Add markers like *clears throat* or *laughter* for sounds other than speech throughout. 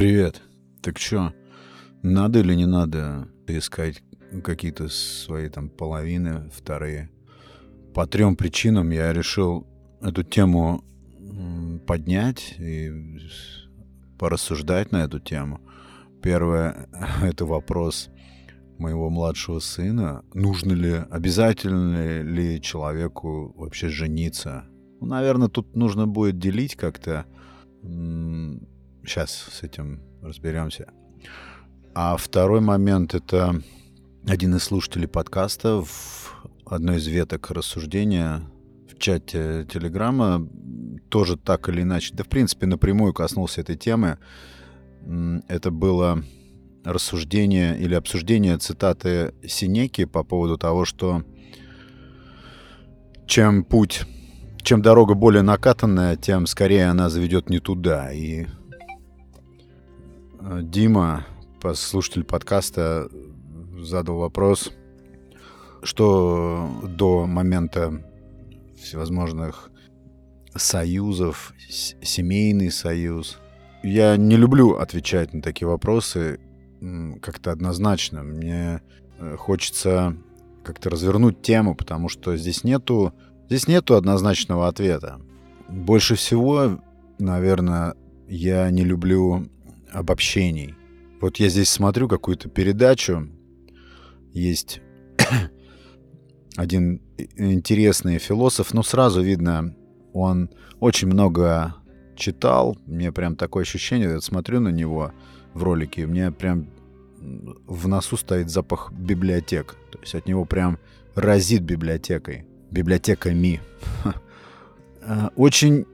Привет. Так чё, надо или не надо искать какие-то свои там половины, вторые? По трем причинам я решил эту тему поднять и порассуждать на эту тему. Первое — это вопрос моего младшего сына. Нужно ли, обязательно ли человеку вообще жениться? Ну, наверное, тут нужно будет делить как-то Сейчас с этим разберемся. А второй момент — это один из слушателей подкаста в одной из веток рассуждения в чате Телеграма тоже так или иначе, да в принципе напрямую коснулся этой темы. Это было рассуждение или обсуждение цитаты Синеки по поводу того, что чем путь, чем дорога более накатанная, тем скорее она заведет не туда. И Дима, слушатель подкаста, задал вопрос, что до момента всевозможных союзов, семейный союз. Я не люблю отвечать на такие вопросы как-то однозначно. Мне э, хочется как-то развернуть тему, потому что здесь нету, здесь нету однозначного ответа. Больше всего, наверное, я не люблю обобщений. Вот я здесь смотрю какую-то передачу, есть *coughs* один интересный философ, но сразу видно, он очень много читал, мне прям такое ощущение, я смотрю на него в ролике, мне прям в носу стоит запах библиотек, то есть от него прям разит библиотекой, библиотеками. А, *laughs* очень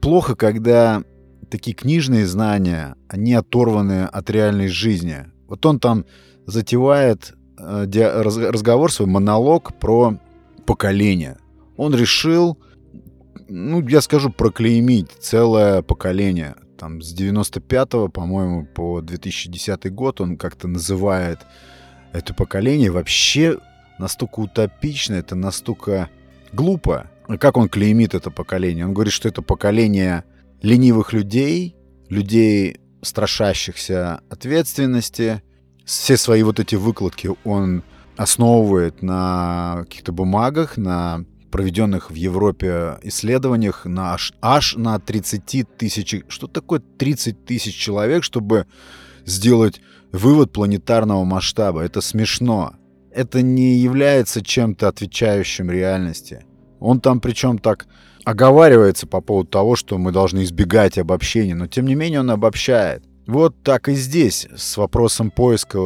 плохо, когда такие книжные знания, они оторваны от реальной жизни. Вот он там затевает э, разговор, свой монолог про поколение. Он решил, ну, я скажу, проклеймить целое поколение. Там с 95 по-моему, по 2010 год он как-то называет это поколение вообще настолько утопично, это настолько глупо. Как он клеймит это поколение? Он говорит, что это поколение ленивых людей, людей, страшащихся ответственности. Все свои вот эти выкладки он основывает на каких-то бумагах, на проведенных в Европе исследованиях на аж, аж на 30 тысяч... Что такое 30 тысяч человек, чтобы сделать вывод планетарного масштаба? Это смешно. Это не является чем-то отвечающим реальности. Он там причем так оговаривается по поводу того, что мы должны избегать обобщения, но тем не менее он обобщает. Вот так и здесь с вопросом поиска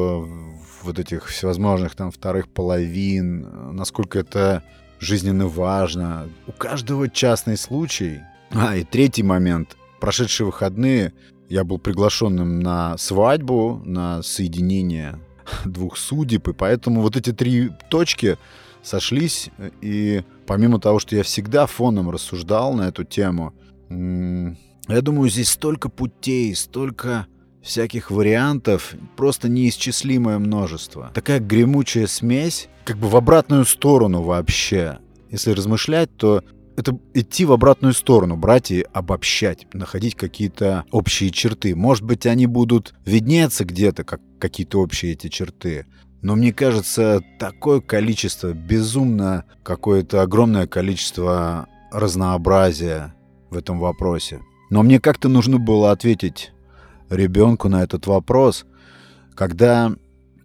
вот этих всевозможных там вторых половин, насколько это жизненно важно. У каждого частный случай. А, и третий момент. Прошедшие выходные я был приглашенным на свадьбу, на соединение двух судеб, и поэтому вот эти три точки сошлись, и помимо того, что я всегда фоном рассуждал на эту тему, я думаю, здесь столько путей, столько всяких вариантов, просто неисчислимое множество. Такая гремучая смесь, как бы в обратную сторону вообще. Если размышлять, то это идти в обратную сторону, брать и обобщать, находить какие-то общие черты. Может быть, они будут виднеться где-то, как какие-то общие эти черты. Но мне кажется, такое количество, безумно какое-то огромное количество разнообразия в этом вопросе. Но мне как-то нужно было ответить ребенку на этот вопрос, когда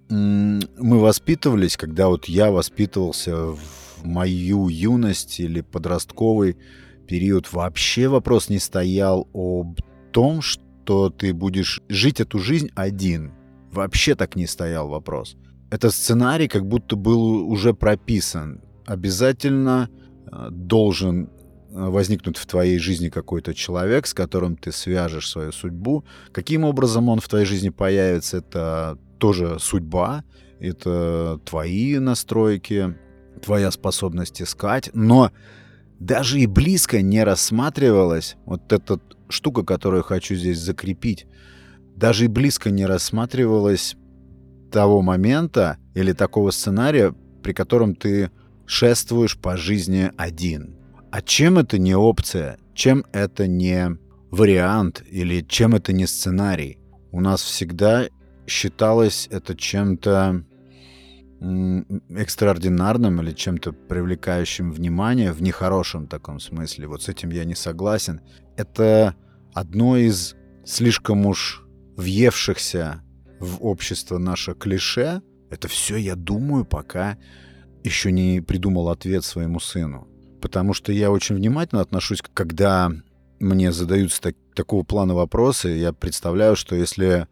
мы воспитывались, когда вот я воспитывался в мою юность или подростковый период, вообще вопрос не стоял об том, что ты будешь жить эту жизнь один. Вообще так не стоял вопрос этот сценарий как будто был уже прописан. Обязательно э, должен э, возникнуть в твоей жизни какой-то человек, с которым ты свяжешь свою судьбу. Каким образом он в твоей жизни появится, это тоже судьба, это твои настройки, твоя способность искать. Но даже и близко не рассматривалась вот эта штука, которую хочу здесь закрепить, даже и близко не рассматривалась того момента или такого сценария, при котором ты шествуешь по жизни один. А чем это не опция? Чем это не вариант или чем это не сценарий? у нас всегда считалось это чем-то экстраординарным или чем-то привлекающим внимание в нехорошем таком смысле. Вот с этим я не согласен. Это одно из слишком уж въевшихся в общество наше клише. Это все я думаю, пока еще не придумал ответ своему сыну. Потому что я очень внимательно отношусь, когда мне задаются так, такого плана вопросы, я представляю, что если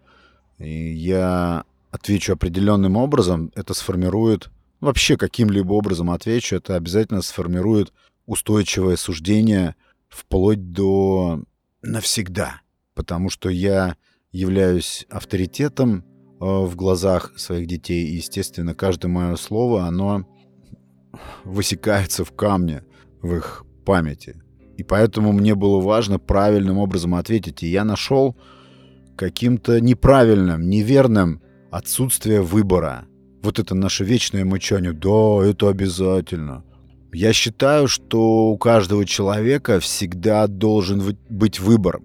я отвечу определенным образом, это сформирует, вообще каким-либо образом отвечу, это обязательно сформирует устойчивое суждение вплоть до навсегда. Потому что я являюсь авторитетом э, в глазах своих детей, и, естественно, каждое мое слово, оно высекается в камне в их памяти. И поэтому мне было важно правильным образом ответить. И я нашел каким-то неправильным, неверным отсутствие выбора. Вот это наше вечное мычание. Да, это обязательно. Я считаю, что у каждого человека всегда должен быть выбор.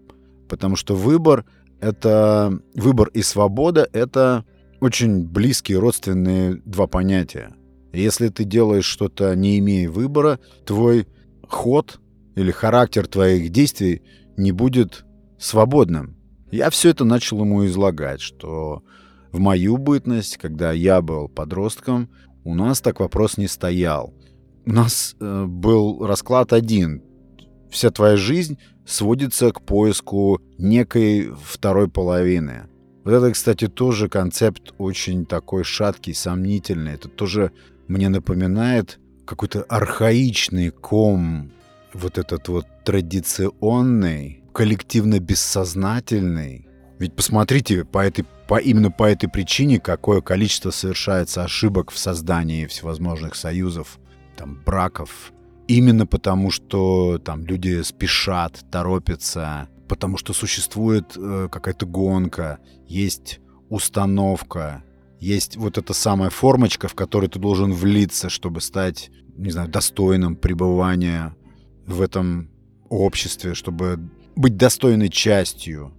Потому что выбор — это... Выбор и свобода — это очень близкие, родственные два понятия. Если ты делаешь что-то, не имея выбора, твой ход или характер твоих действий не будет свободным. Я все это начал ему излагать, что в мою бытность, когда я был подростком, у нас так вопрос не стоял. У нас э, был расклад один. Вся твоя жизнь сводится к поиску некой второй половины. Вот это, кстати, тоже концепт очень такой шаткий, сомнительный. Это тоже мне напоминает какой-то архаичный ком вот этот вот традиционный, коллективно-бессознательный. Ведь посмотрите, по этой, по, именно по этой причине, какое количество совершается ошибок в создании всевозможных союзов, там, браков. Именно потому, что там люди спешат, торопятся, потому что существует э, какая-то гонка, есть установка, есть вот эта самая формочка, в которую ты должен влиться, чтобы стать, не знаю, достойным пребывания в этом обществе, чтобы быть достойной частью.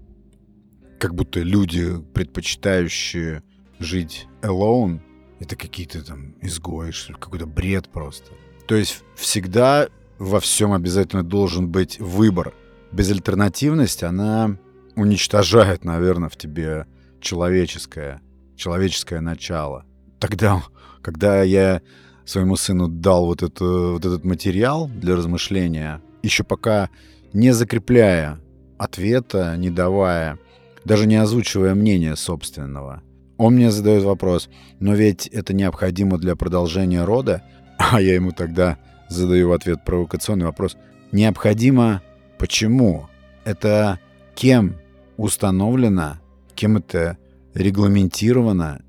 Как будто люди, предпочитающие жить alone, это какие-то там изгои, какой-то бред просто. То есть всегда во всем обязательно должен быть выбор. Безальтернативность, она уничтожает, наверное, в тебе человеческое, человеческое начало. Тогда, когда я своему сыну дал вот, это, вот этот материал для размышления, еще пока не закрепляя ответа, не давая, даже не озвучивая мнение собственного. Он мне задает вопрос, но ведь это необходимо для продолжения рода, а я ему тогда задаю в ответ провокационный вопрос. Необходимо почему? Это кем установлено, кем это регламентировано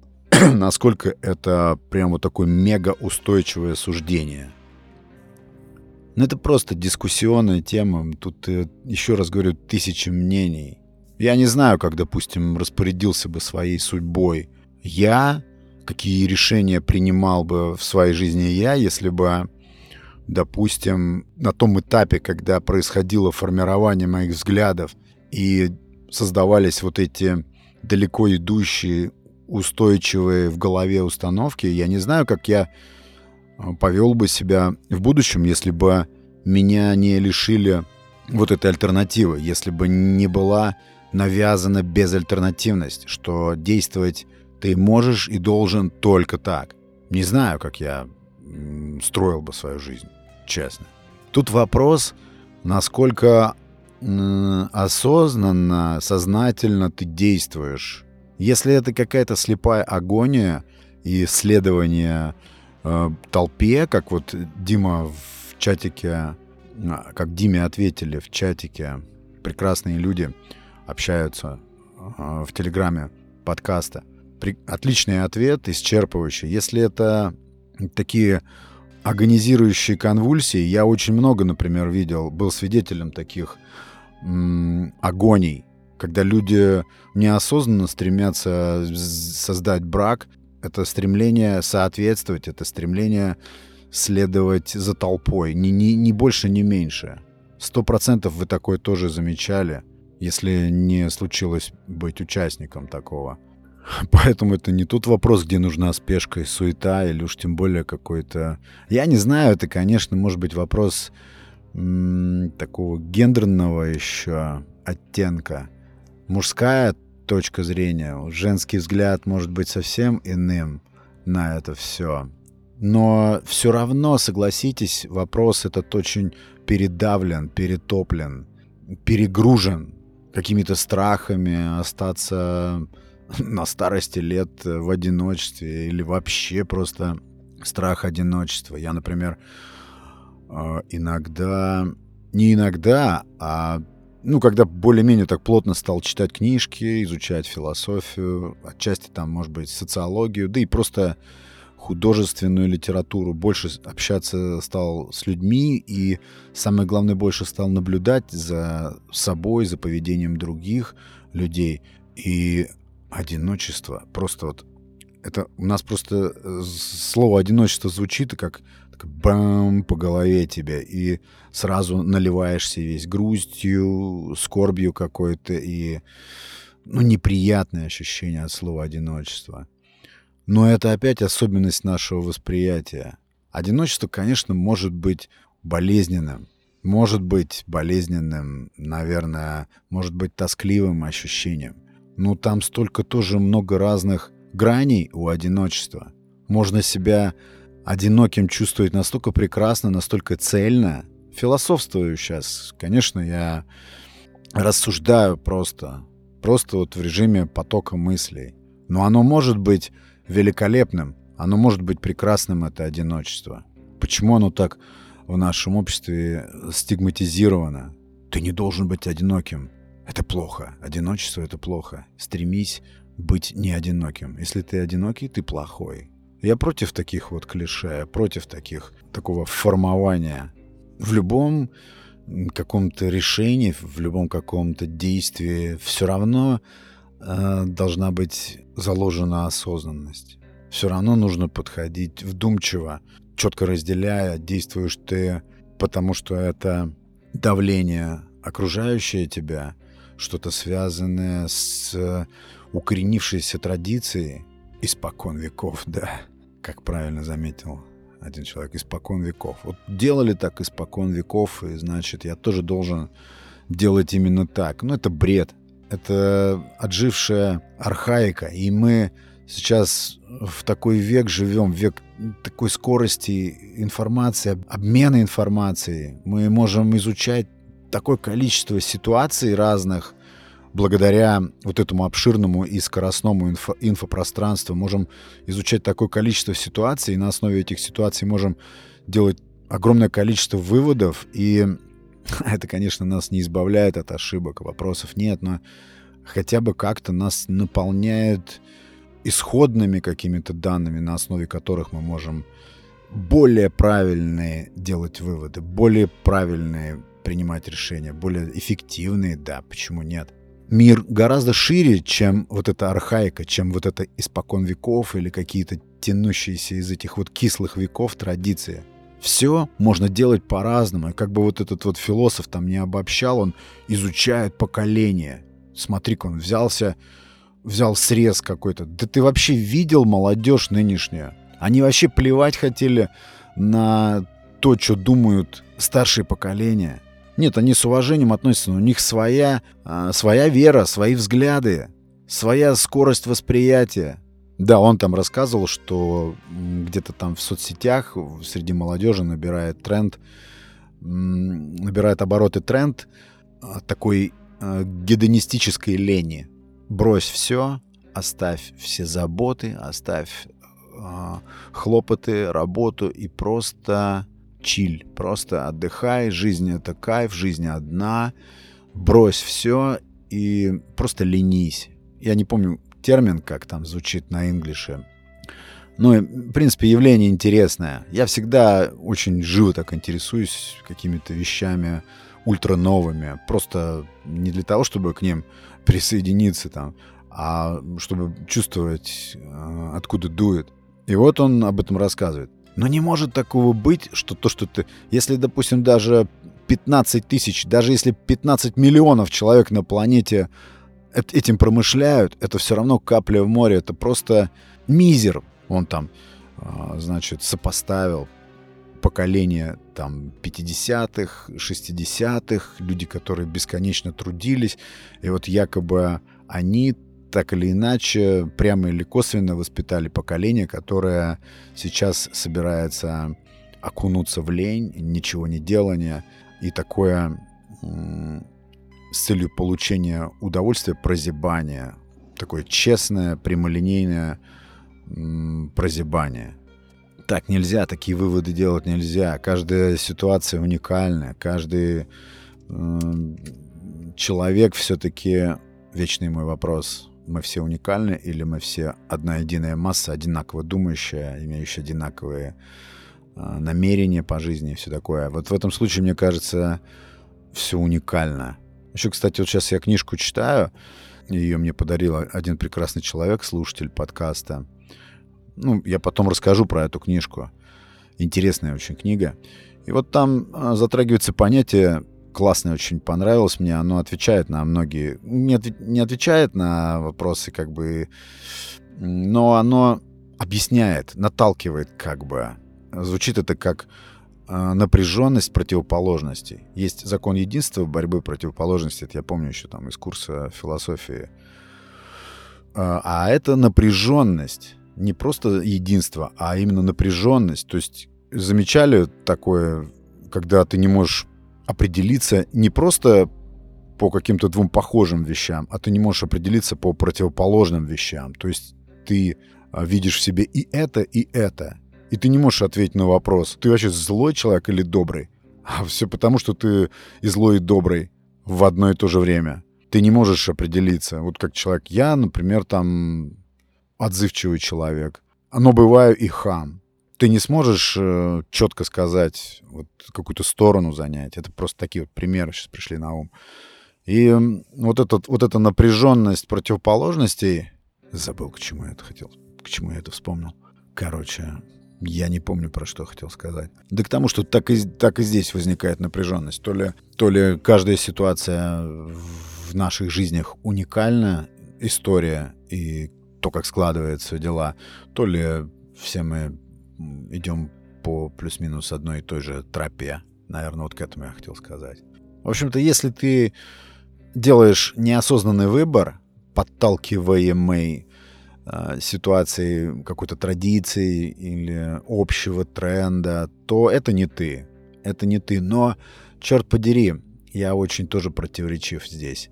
*clears throat* насколько это прям вот такое мега устойчивое суждение. Ну, это просто дискуссионная тема. Тут, э, еще раз говорю, тысячи мнений. Я не знаю, как, допустим, распорядился бы своей судьбой я, какие решения принимал бы в своей жизни я, если бы, допустим, на том этапе, когда происходило формирование моих взглядов и создавались вот эти далеко идущие устойчивые в голове установки. Я не знаю, как я а, повел бы себя в будущем, если бы меня не лишили вот этой альтернативы, если бы не была навязана безальтернативность, что действовать ты можешь и должен только так. Не знаю, как я строил бы свою жизнь, честно. Тут вопрос, насколько осознанно, сознательно ты действуешь если это какая-то слепая агония и следование э, толпе, как вот Дима в чатике, а, как Диме ответили в чатике, прекрасные люди общаются э, в Телеграме подкаста. При, отличный ответ, исчерпывающий. Если это такие агонизирующие конвульсии, я очень много, например, видел, был свидетелем таких м, агоний, когда люди неосознанно стремятся создать брак, это стремление соответствовать, это стремление следовать за толпой, ни, ни, ни больше, ни меньше. Сто процентов вы такое тоже замечали. если не случилось быть участником такого. *laughs* Поэтому это не тот вопрос, где нужна спешка и суета, или уж тем более какой-то... Я не знаю, это, конечно, может быть вопрос м- такого гендерного еще оттенка. Мужская точка зрения, женский взгляд может быть совсем иным на это все. Но все равно, согласитесь, вопрос этот очень передавлен, перетоплен, перегружен какими-то страхами остаться на старости лет в одиночестве или вообще просто страх одиночества. Я, например, э, иногда, не иногда, а ну, когда более-менее так плотно стал читать книжки, изучать философию, отчасти там, может быть, социологию, да и просто художественную литературу, больше общаться стал с людьми и, самое главное, больше стал наблюдать за собой, за поведением других людей. И одиночество просто вот это у нас просто э, слово одиночество звучит как, как бам по голове тебе и сразу наливаешься весь грустью, скорбью какой-то и ну, неприятное ощущение от слова одиночество. Но это опять особенность нашего восприятия. Одиночество, конечно, может быть болезненным. Может быть болезненным, наверное, может быть тоскливым ощущением. Но там столько тоже много разных граней у одиночества. Можно себя одиноким чувствовать настолько прекрасно, настолько цельно. Философствую сейчас. Конечно, я рассуждаю просто. Просто вот в режиме потока мыслей. Но оно может быть великолепным, оно может быть прекрасным, это одиночество. Почему оно так в нашем обществе стигматизировано? Ты не должен быть одиноким. Это плохо. Одиночество — это плохо. Стремись быть не одиноким. Если ты одинокий, ты плохой. Я против таких вот клише, против таких, такого формования. В любом каком-то решении, в любом каком-то действии все равно Э, должна быть заложена осознанность. Все равно нужно подходить вдумчиво, четко разделяя, действуешь ты, потому что это давление, окружающее тебя, что-то связанное с укоренившейся традицией испокон веков, *laughs* да, как правильно заметил один человек, испокон веков. Вот делали так испокон веков, и значит, я тоже должен делать именно так. Ну, это бред это отжившая архаика, и мы сейчас в такой век живем, век такой скорости информации, обмена информацией. Мы можем изучать такое количество ситуаций разных благодаря вот этому обширному и скоростному инфо инфопространству. Можем изучать такое количество ситуаций, и на основе этих ситуаций можем делать огромное количество выводов и *laughs* Это, конечно, нас не избавляет от ошибок, вопросов нет, но хотя бы как-то нас наполняет исходными какими-то данными, на основе которых мы можем более правильные делать выводы, более правильные принимать решения, более эффективные, да, почему нет. Мир гораздо шире, чем вот эта архаика, чем вот это испокон веков или какие-то тянущиеся из этих вот кислых веков традиции. Все можно делать по-разному. И как бы вот этот вот философ там не обобщал, он изучает поколение. Смотри-ка, он взялся, взял срез какой-то. Да ты вообще видел молодежь нынешнюю? Они вообще плевать хотели на то, что думают старшие поколения. Нет, они с уважением относятся, но у них своя, а, своя вера, свои взгляды, своя скорость восприятия. Да, он там рассказывал, что где-то там в соцсетях среди молодежи набирает тренд, набирает обороты тренд а, такой э, гедонистической лени. Брось все, оставь все заботы, оставь э, хлопоты, работу и просто чиль, просто отдыхай, жизнь это кайф, жизнь одна, брось все и просто ленись. Я не помню, термин, как там звучит на инглише. Ну, в принципе, явление интересное. Я всегда очень живо так интересуюсь какими-то вещами ультрановыми. Просто не для того, чтобы к ним присоединиться там, а чтобы чувствовать, э, откуда дует. И вот он об этом рассказывает. Но не может такого быть, что то, что ты... Если, допустим, даже 15 тысяч, даже если 15 миллионов человек на планете этим промышляют, это все равно капля в море, это просто мизер. Он там, а, значит, сопоставил поколение там 50-х, 60-х, люди, которые бесконечно трудились, и вот якобы они так или иначе, прямо или косвенно воспитали поколение, которое сейчас собирается окунуться в лень, ничего не делания и такое с целью получения удовольствия прозябания, такое честное, прямолинейное прозябание. Так нельзя, такие выводы делать нельзя. Каждая ситуация уникальная, каждый человек все-таки, вечный мой вопрос, мы все уникальны или мы все одна единая масса, одинаково думающая, имеющая одинаковые э, намерения по жизни и все такое. Вот в этом случае, мне кажется, все уникально. Еще, кстати, вот сейчас я книжку читаю, ее мне подарил один прекрасный человек, слушатель подкаста. Ну, я потом расскажу про эту книжку. Интересная очень книга. И вот там э, затрагивается понятие классное очень понравилось мне. Оно отвечает на многие... Не, отв... не отвечает на вопросы, как бы... Но оно объясняет, наталкивает, как бы. Звучит это как э, напряженность противоположностей. Есть закон единства борьбы противоположностей. Это я помню еще там из курса философии. Э, а это напряженность. Не просто единство, а именно напряженность. То есть замечали такое, когда ты не можешь определиться не просто по каким-то двум похожим вещам, а ты не можешь определиться по противоположным вещам. То есть ты а, видишь в себе и это, и это. И ты не можешь ответить на вопрос, ты вообще злой человек или добрый? *laughs* А все потому, что ты и злой, и добрый в одно и то же время. Ты не можешь определиться. Вот как человек, я, например, там отзывчивый человек, но бываю и хам ты не сможешь э, четко сказать, вот какую-то сторону занять. Это просто такие вот примеры сейчас пришли на ум. И вот, этот, вот эта напряженность противоположностей... Забыл, к чему я это хотел, к чему я это вспомнил. Короче, я не помню, про что хотел сказать. Да к тому, что так и, так и здесь возникает напряженность. То ли, то ли каждая ситуация в наших жизнях уникальна, история и то, как складываются дела, то ли все мы идем по плюс-минус одной и той же тропе. Наверное, вот к этому я хотел сказать. В общем-то, если ты делаешь неосознанный выбор, подталкиваемый э, ситуацией какой-то традиции или общего тренда, то это не ты. Это не ты. Но, черт подери, я очень тоже противоречив здесь.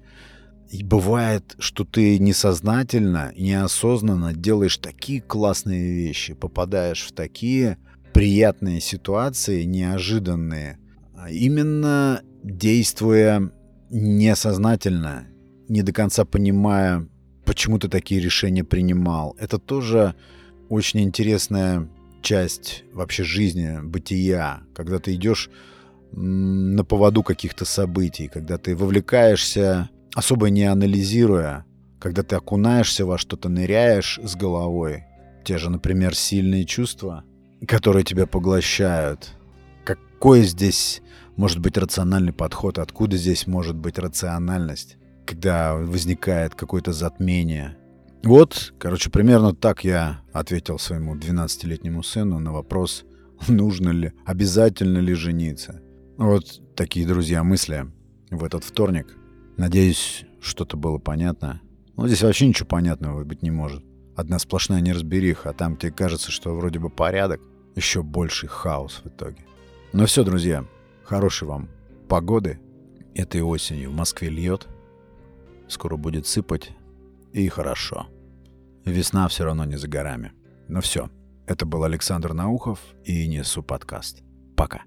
И бывает, что ты несознательно, неосознанно делаешь такие классные вещи, попадаешь в такие приятные ситуации, неожиданные, а именно действуя несознательно, не до конца понимая, почему ты такие решения принимал. Это тоже очень интересная часть вообще жизни, бытия, когда ты идешь на поводу каких-то событий, когда ты вовлекаешься особо не анализируя, когда ты окунаешься во что-то, ныряешь с головой, те же, например, сильные чувства, которые тебя поглощают. Какой здесь может быть рациональный подход? Откуда здесь может быть рациональность, когда возникает какое-то затмение? Вот, короче, примерно так я ответил своему 12-летнему сыну на вопрос, нужно ли, обязательно ли жениться. Вот такие, друзья, мысли в этот вторник. Надеюсь, что-то было понятно. Ну, здесь вообще ничего понятного быть не может. Одна сплошная неразбериха, а там тебе кажется, что вроде бы порядок, еще больший хаос в итоге. Ну все, друзья, хорошей вам погоды. Этой осенью в Москве льет, скоро будет сыпать, и хорошо. Весна все равно не за горами. Ну все, это был Александр Наухов и Несу подкаст. Пока.